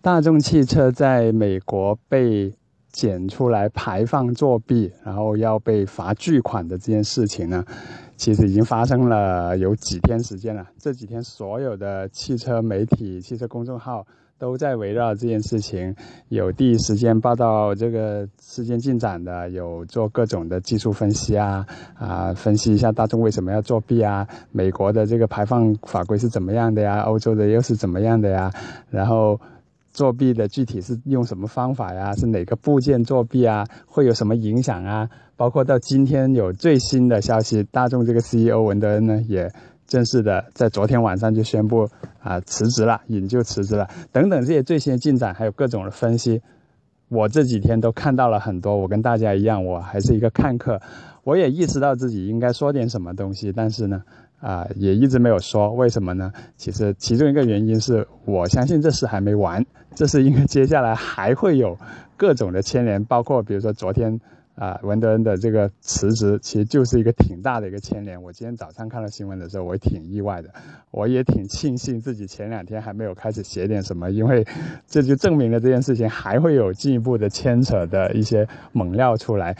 大众汽车在美国被检出来排放作弊，然后要被罚巨款的这件事情呢，其实已经发生了有几天时间了。这几天所有的汽车媒体、汽车公众号都在围绕这件事情，有第一时间报道这个事件进展的，有做各种的技术分析啊啊，分析一下大众为什么要作弊啊，美国的这个排放法规是怎么样的呀，欧洲的又是怎么样的呀，然后。作弊的具体是用什么方法呀？是哪个部件作弊啊？会有什么影响啊？包括到今天有最新的消息，大众这个 CEO 文德恩呢，也正式的在昨天晚上就宣布啊辞职了，引咎辞职了，等等这些最新的进展，还有各种的分析，我这几天都看到了很多。我跟大家一样，我还是一个看客，我也意识到自己应该说点什么东西，但是呢。啊，也一直没有说，为什么呢？其实其中一个原因是我相信这事还没完，这是因为接下来还会有各种的牵连，包括比如说昨天啊文德恩的这个辞职，其实就是一个挺大的一个牵连。我今天早上看到新闻的时候，我也挺意外的，我也挺庆幸自己前两天还没有开始写点什么，因为这就证明了这件事情还会有进一步的牵扯的一些猛料出来。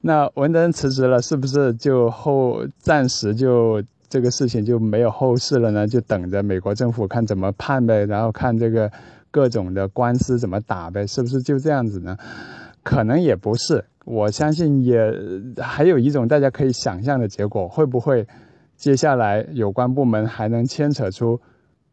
那文德恩辞职了，是不是就后暂时就？这个事情就没有后事了呢，就等着美国政府看怎么判呗，然后看这个各种的官司怎么打呗，是不是就这样子呢？可能也不是，我相信也还有一种大家可以想象的结果，会不会接下来有关部门还能牵扯出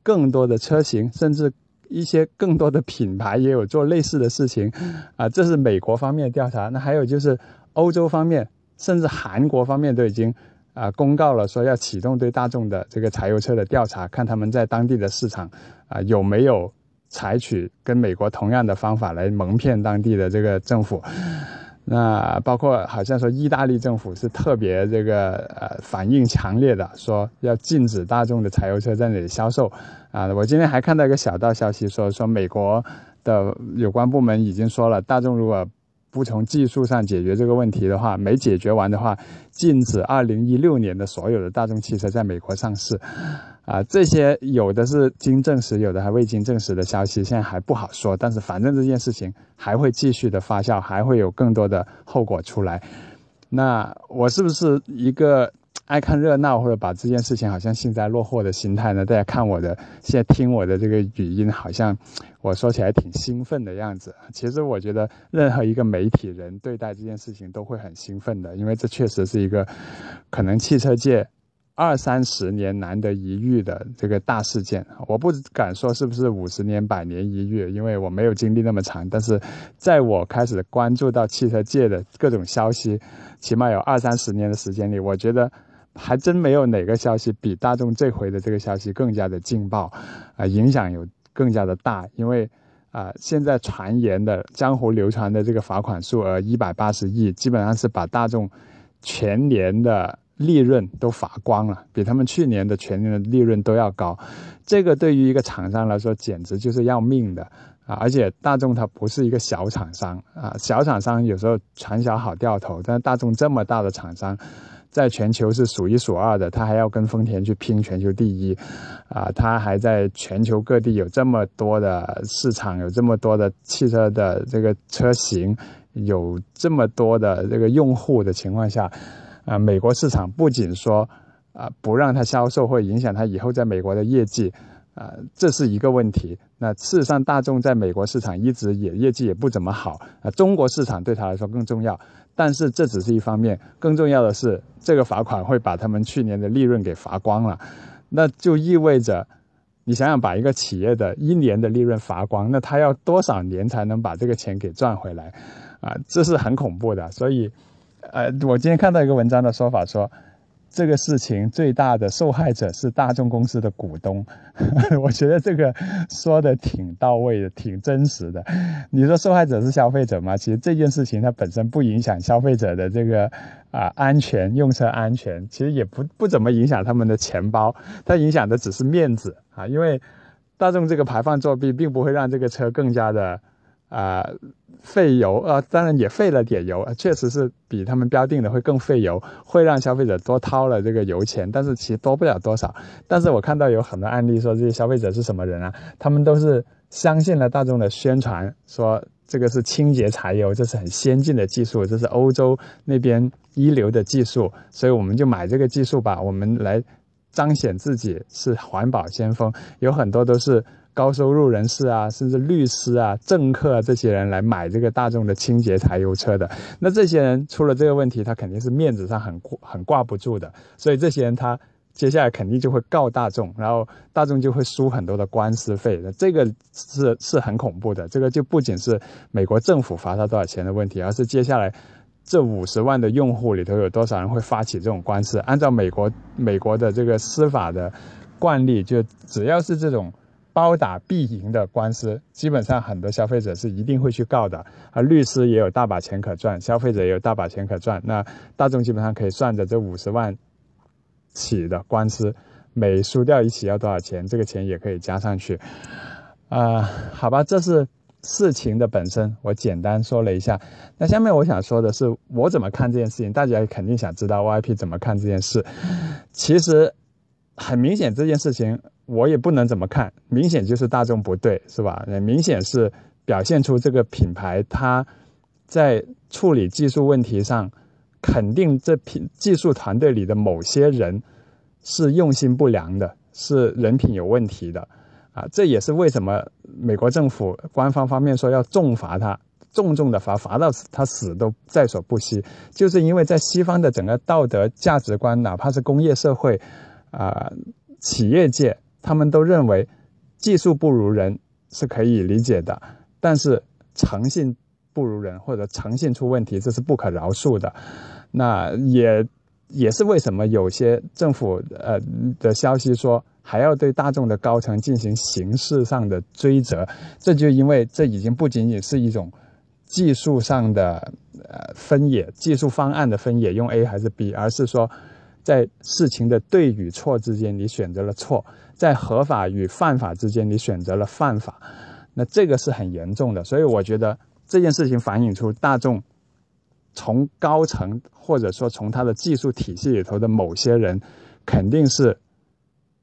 更多的车型，甚至一些更多的品牌也有做类似的事情啊？这是美国方面调查，那还有就是欧洲方面，甚至韩国方面都已经。啊，公告了说要启动对大众的这个柴油车的调查，看他们在当地的市场啊有没有采取跟美国同样的方法来蒙骗当地的这个政府。那包括好像说意大利政府是特别这个呃反应强烈的，说要禁止大众的柴油车在那里销售。啊，我今天还看到一个小道消息，说说美国的有关部门已经说了，大众如果不从技术上解决这个问题的话，没解决完的话，禁止二零一六年的所有的大众汽车在美国上市，啊，这些有的是经证实，有的还未经证实的消息，现在还不好说。但是反正这件事情还会继续的发酵，还会有更多的后果出来。那我是不是一个？爱看热闹或者把这件事情好像幸灾乐祸的心态呢？大家看我的，现在听我的这个语音，好像我说起来挺兴奋的样子。其实我觉得任何一个媒体人对待这件事情都会很兴奋的，因为这确实是一个可能汽车界二三十年难得一遇的这个大事件。我不敢说是不是五十年、百年一遇，因为我没有经历那么长。但是在我开始关注到汽车界的各种消息，起码有二三十年的时间里，我觉得。还真没有哪个消息比大众这回的这个消息更加的劲爆，啊，影响有更加的大。因为啊，现在传言的江湖流传的这个罚款数额一百八十亿，基本上是把大众全年的利润都罚光了，比他们去年的全年的利润都要高。这个对于一个厂商来说，简直就是要命的啊！而且大众它不是一个小厂商啊，小厂商有时候传销好掉头，但大众这么大的厂商。在全球是数一数二的，他还要跟丰田去拼全球第一，啊，他还在全球各地有这么多的市场，有这么多的汽车的这个车型，有这么多的这个用户的情况下，啊，美国市场不仅说啊不让它销售，会影响它以后在美国的业绩，啊，这是一个问题。那事实上，大众在美国市场一直也业绩也不怎么好，啊，中国市场对他来说更重要。但是这只是一方面，更重要的是，这个罚款会把他们去年的利润给罚光了，那就意味着，你想想，把一个企业的一年的利润罚光，那他要多少年才能把这个钱给赚回来？啊，这是很恐怖的。所以，呃，我今天看到一个文章的说法说。这个事情最大的受害者是大众公司的股东，我觉得这个说的挺到位的，挺真实的。你说受害者是消费者吗？其实这件事情它本身不影响消费者的这个啊安全用车安全，其实也不不怎么影响他们的钱包，它影响的只是面子啊。因为大众这个排放作弊，并不会让这个车更加的。啊，费油啊，当然也费了点油，确实是比他们标定的会更费油，会让消费者多掏了这个油钱，但是其实多不了多少。但是我看到有很多案例说这些消费者是什么人啊？他们都是相信了大众的宣传，说这个是清洁柴油，这是很先进的技术，这是欧洲那边一流的技术，所以我们就买这个技术吧，我们来彰显自己是环保先锋。有很多都是高收入人士啊，甚至律师啊、政客啊这些人来买这个大众的清洁柴油车的。那这些人出了这个问题，他肯定是面子上很很挂不住的，所以这些人他。接下来肯定就会告大众，然后大众就会输很多的官司费，那这个是是很恐怖的。这个就不仅是美国政府罚他多少钱的问题，而是接下来这五十万的用户里头有多少人会发起这种官司。按照美国美国的这个司法的惯例，就只要是这种包打必赢的官司，基本上很多消费者是一定会去告的。而律师也有大把钱可赚，消费者也有大把钱可赚。那大众基本上可以算着这五十万。起的官司，每输掉一起要多少钱？这个钱也可以加上去，啊，好吧，这是事情的本身，我简单说了一下。那下面我想说的是，我怎么看这件事情？大家肯定想知道 YP 怎么看这件事。其实很明显，这件事情我也不能怎么看，明显就是大众不对，是吧？明显是表现出这个品牌它在处理技术问题上。肯定这品技术团队里的某些人是用心不良的，是人品有问题的，啊，这也是为什么美国政府官方方面说要重罚他，重重的罚，罚到他死都在所不惜，就是因为在西方的整个道德价值观，哪怕是工业社会，啊，企业界，他们都认为技术不如人是可以理解的，但是诚信。不如人或者诚信出问题，这是不可饶恕的。那也也是为什么有些政府呃的消息说还要对大众的高层进行刑事上的追责，这就因为这已经不仅仅是一种技术上的呃分野，技术方案的分野，用 A 还是 B，而是说在事情的对与错之间你选择了错，在合法与犯法之间你选择了犯法，那这个是很严重的。所以我觉得。这件事情反映出大众从高层或者说从他的技术体系里头的某些人，肯定是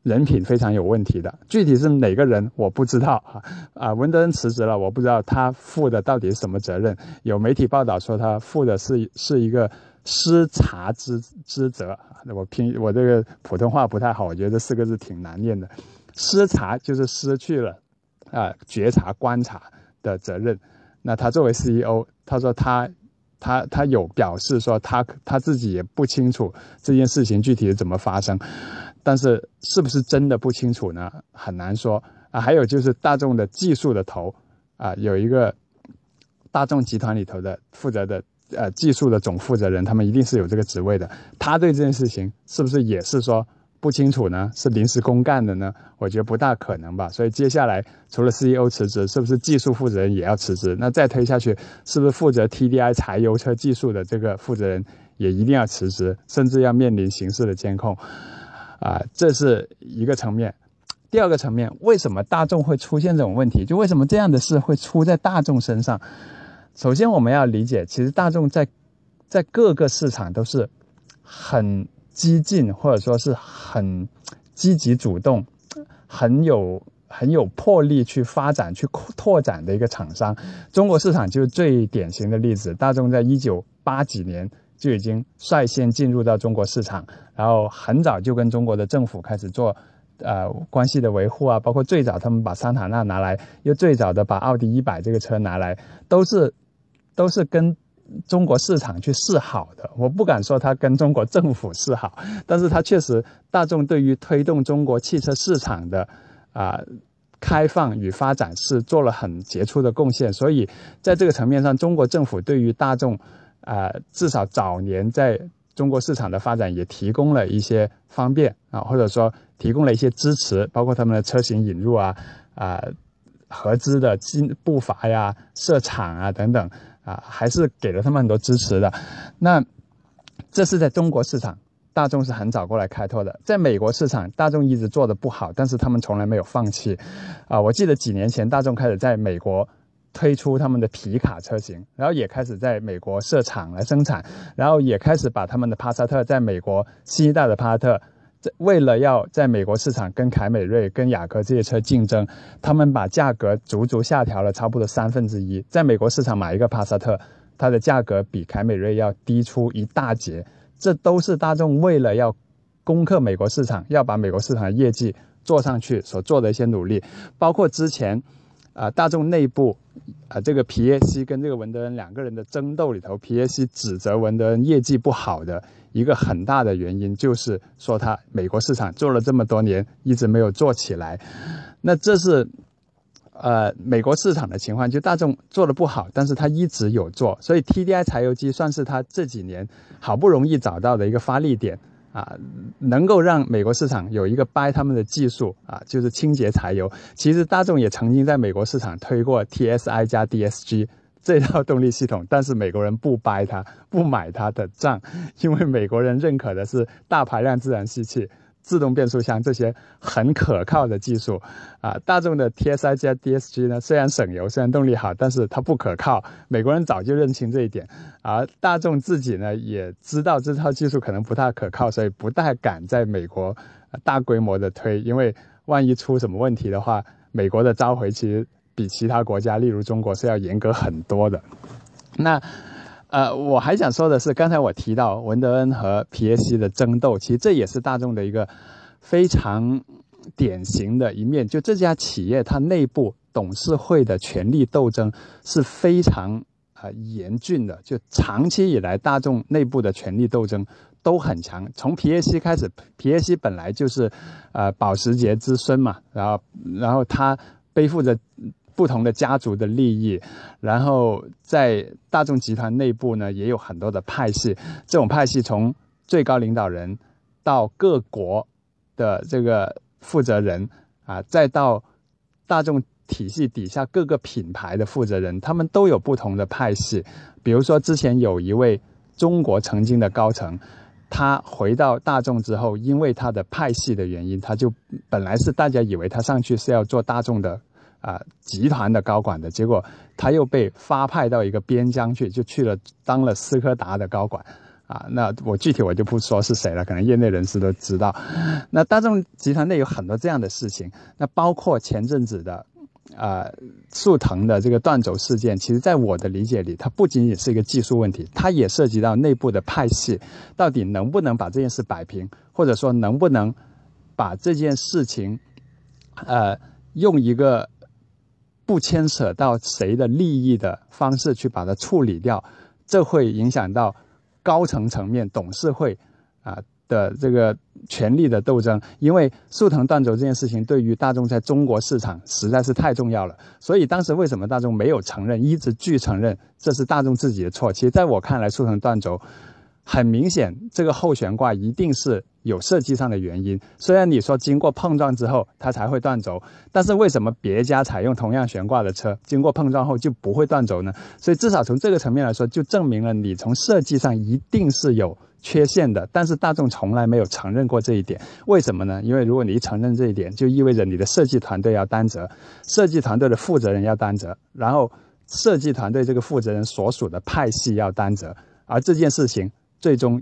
人品非常有问题的。具体是哪个人我不知道啊啊，文德恩辞职了，我不知道他负的到底是什么责任。有媒体报道说他负的是是一个失察之之责。我拼我这个普通话不太好，我觉得这四个字挺难念的。失察就是失去了啊觉察观察的责任。那他作为 CEO，他说他，他他有表示说他他自己也不清楚这件事情具体是怎么发生，但是是不是真的不清楚呢？很难说啊。还有就是大众的技术的头啊，有一个大众集团里头的负责的呃技术的总负责人，他们一定是有这个职位的。他对这件事情是不是也是说？不清楚呢，是临时工干的呢？我觉得不大可能吧。所以接下来除了 CEO 辞职，是不是技术负责人也要辞职？那再推下去，是不是负责 TDI 柴油车技术的这个负责人也一定要辞职，甚至要面临刑事的监控？啊，这是一个层面。第二个层面，为什么大众会出现这种问题？就为什么这样的事会出在大众身上？首先，我们要理解，其实大众在在各个市场都是很。激进或者说是很积极主动、很有很有魄力去发展、去扩拓展的一个厂商。中国市场就是最典型的例子。大众在一九八几年就已经率先进入到中国市场，然后很早就跟中国的政府开始做呃关系的维护啊，包括最早他们把桑塔纳拿来，又最早的把奥迪一百这个车拿来，都是都是跟。中国市场去示好的，我不敢说他跟中国政府示好，但是他确实大众对于推动中国汽车市场的啊开放与发展是做了很杰出的贡献，所以在这个层面上，中国政府对于大众啊至少早年在中国市场的发展也提供了一些方便啊，或者说提供了一些支持，包括他们的车型引入啊啊合资的进步伐呀、设厂啊等等。啊，还是给了他们很多支持的。那这是在中国市场，大众是很早过来开拓的。在美国市场，大众一直做的不好，但是他们从来没有放弃。啊，我记得几年前，大众开始在美国推出他们的皮卡车型，然后也开始在美国设厂来生产，然后也开始把他们的帕萨特在美国新一代的帕萨特为了要在美国市场跟凯美瑞、跟雅阁这些车竞争，他们把价格足足下调了差不多三分之一。在美国市场买一个帕萨特，它的价格比凯美瑞要低出一大截。这都是大众为了要攻克美国市场，要把美国市场的业绩做上去所做的一些努力。包括之前啊，大众内部啊，这个皮耶西跟这个文德恩两个人的争斗里头，皮耶西指责文德恩业绩不好的。一个很大的原因就是说，它美国市场做了这么多年，一直没有做起来。那这是呃美国市场的情况，就大众做的不好，但是它一直有做，所以 TDI 柴油机算是它这几年好不容易找到的一个发力点啊，能够让美国市场有一个掰他们的技术啊，就是清洁柴油。其实大众也曾经在美国市场推过 TSI 加 DSG。这套动力系统，但是美国人不掰它，不买它的账，因为美国人认可的是大排量自然吸气、自动变速箱这些很可靠的技术啊。大众的 TSI 加 DSG 呢，虽然省油，虽然动力好，但是它不可靠。美国人早就认清这一点，而大众自己呢也知道这套技术可能不太可靠，所以不太敢在美国大规模的推，因为万一出什么问题的话，美国的召回其实。比其他国家，例如中国是要严格很多的。那，呃，我还想说的是，刚才我提到文德恩和皮耶西的争斗，其实这也是大众的一个非常典型的一面。就这家企业，它内部董事会的权力斗争是非常啊严峻的。就长期以来，大众内部的权力斗争都很强。从皮耶西开始，皮耶西本来就是呃保时捷之孙嘛，然后然后他背负着。不同的家族的利益，然后在大众集团内部呢，也有很多的派系。这种派系从最高领导人到各国的这个负责人啊，再到大众体系底下各个品牌的负责人，他们都有不同的派系。比如说，之前有一位中国曾经的高层，他回到大众之后，因为他的派系的原因，他就本来是大家以为他上去是要做大众的。啊，集团的高管的结果，他又被发派到一个边疆去，就去了当了斯柯达的高管。啊，那我具体我就不说是谁了，可能业内人士都知道。那大众集团内有很多这样的事情，那包括前阵子的，呃，速腾的这个断轴事件，其实在我的理解里，它不仅仅是一个技术问题，它也涉及到内部的派系，到底能不能把这件事摆平，或者说能不能把这件事情，呃，用一个。不牵扯到谁的利益的方式去把它处理掉，这会影响到高层层面董事会啊的这个权力的斗争。因为速腾断轴这件事情对于大众在中国市场实在是太重要了，所以当时为什么大众没有承认，一直拒承认，这是大众自己的错。其实在我看来，速腾断轴。很明显，这个后悬挂一定是有设计上的原因。虽然你说经过碰撞之后它才会断轴，但是为什么别家采用同样悬挂的车，经过碰撞后就不会断轴呢？所以至少从这个层面来说，就证明了你从设计上一定是有缺陷的。但是大众从来没有承认过这一点，为什么呢？因为如果你一承认这一点，就意味着你的设计团队要担责，设计团队的负责人要担责，然后设计团队这个负责人所属的派系要担责，而这件事情。最终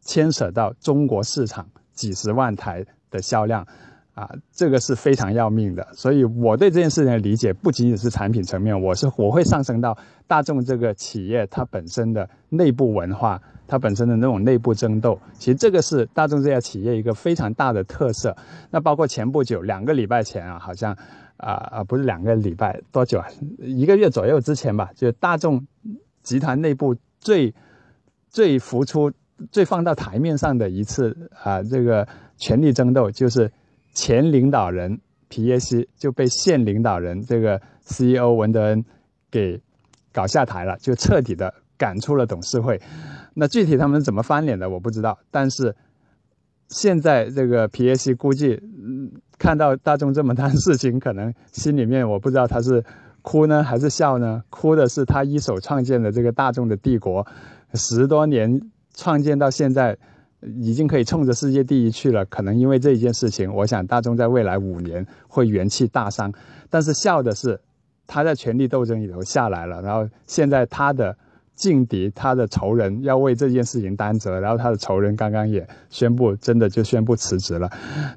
牵扯到中国市场几十万台的销量，啊，这个是非常要命的。所以我对这件事情的理解不仅仅是产品层面，我是我会上升到大众这个企业它本身的内部文化，它本身的那种内部争斗。其实这个是大众这家企业一个非常大的特色。那包括前不久两个礼拜前啊，好像啊啊不是两个礼拜多久啊，一个月左右之前吧，就大众集团内部最。最浮出、最放到台面上的一次啊，这个权力争斗就是前领导人皮耶西就被现领导人这个 CEO 文德恩给搞下台了，就彻底的赶出了董事会。那具体他们怎么翻脸的我不知道，但是现在这个皮耶西估计嗯看到大众这么大的事情，可能心里面我不知道他是哭呢还是笑呢？哭的是他一手创建的这个大众的帝国。十多年创建到现在，已经可以冲着世界第一去了。可能因为这一件事情，我想大众在未来五年会元气大伤。但是笑的是，他在权力斗争里头下来了，然后现在他的劲敌，他的仇人要为这件事情担责，然后他的仇人刚刚也宣布，真的就宣布辞职了。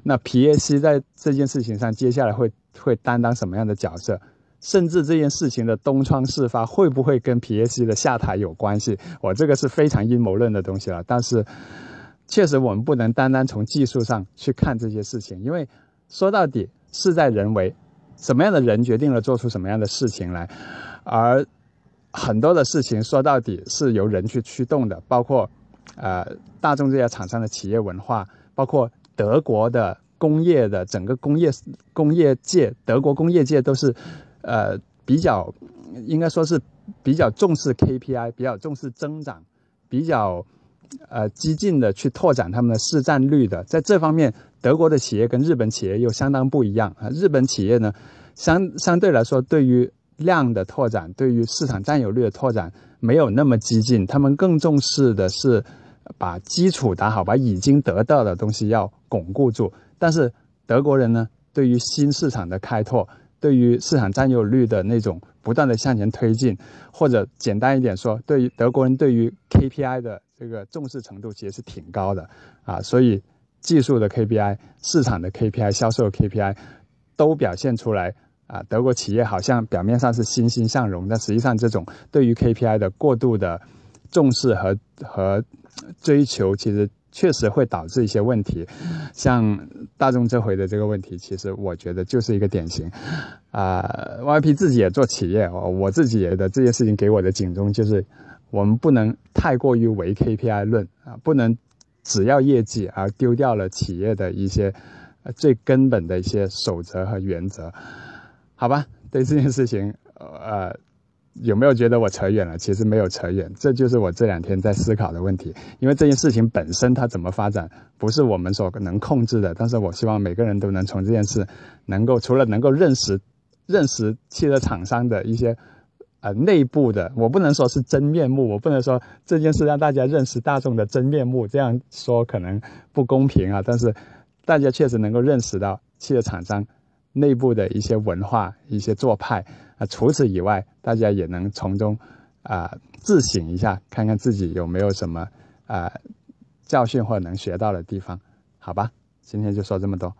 那皮耶西在这件事情上，接下来会会担当什么样的角色？甚至这件事情的东窗事发，会不会跟皮耶西的下台有关系？我这个是非常阴谋论的东西了。但是，确实我们不能单单从技术上去看这些事情，因为说到底，事在人为，什么样的人决定了做出什么样的事情来，而。很多的事情说到底是由人去驱动的，包括，呃，大众这些厂商的企业文化，包括德国的工业的整个工业工业界，德国工业界都是，呃，比较应该说是比较重视 KPI，比较重视增长，比较呃激进的去拓展他们的市占率的。在这方面，德国的企业跟日本企业又相当不一样啊。日本企业呢，相相对来说对于量的拓展对于市场占有率的拓展没有那么激进，他们更重视的是把基础打好，把已经得到的东西要巩固住。但是德国人呢，对于新市场的开拓，对于市场占有率的那种不断的向前推进，或者简单一点说，对于德国人对于 KPI 的这个重视程度其实是挺高的啊。所以技术的 KPI、市场的 KPI、销售 KPI 都表现出来。啊，德国企业好像表面上是欣欣向荣，但实际上这种对于 KPI 的过度的重视和和追求，其实确实会导致一些问题。像大众这回的这个问题，其实我觉得就是一个典型。啊，YP 自己也做企业，我自己也的这件事情给我的警钟就是，我们不能太过于唯 KPI 论啊，不能只要业绩而丢掉了企业的一些最根本的一些守则和原则。好吧，对这件事情，呃，有没有觉得我扯远了？其实没有扯远，这就是我这两天在思考的问题。因为这件事情本身它怎么发展，不是我们所能控制的。但是我希望每个人都能从这件事，能够除了能够认识认识汽车厂商的一些呃内部的，我不能说是真面目，我不能说这件事让大家认识大众的真面目，这样说可能不公平啊。但是大家确实能够认识到汽车厂商。内部的一些文化、一些做派除此以外，大家也能从中啊自省一下，看看自己有没有什么啊教训或能学到的地方，好吧？今天就说这么多。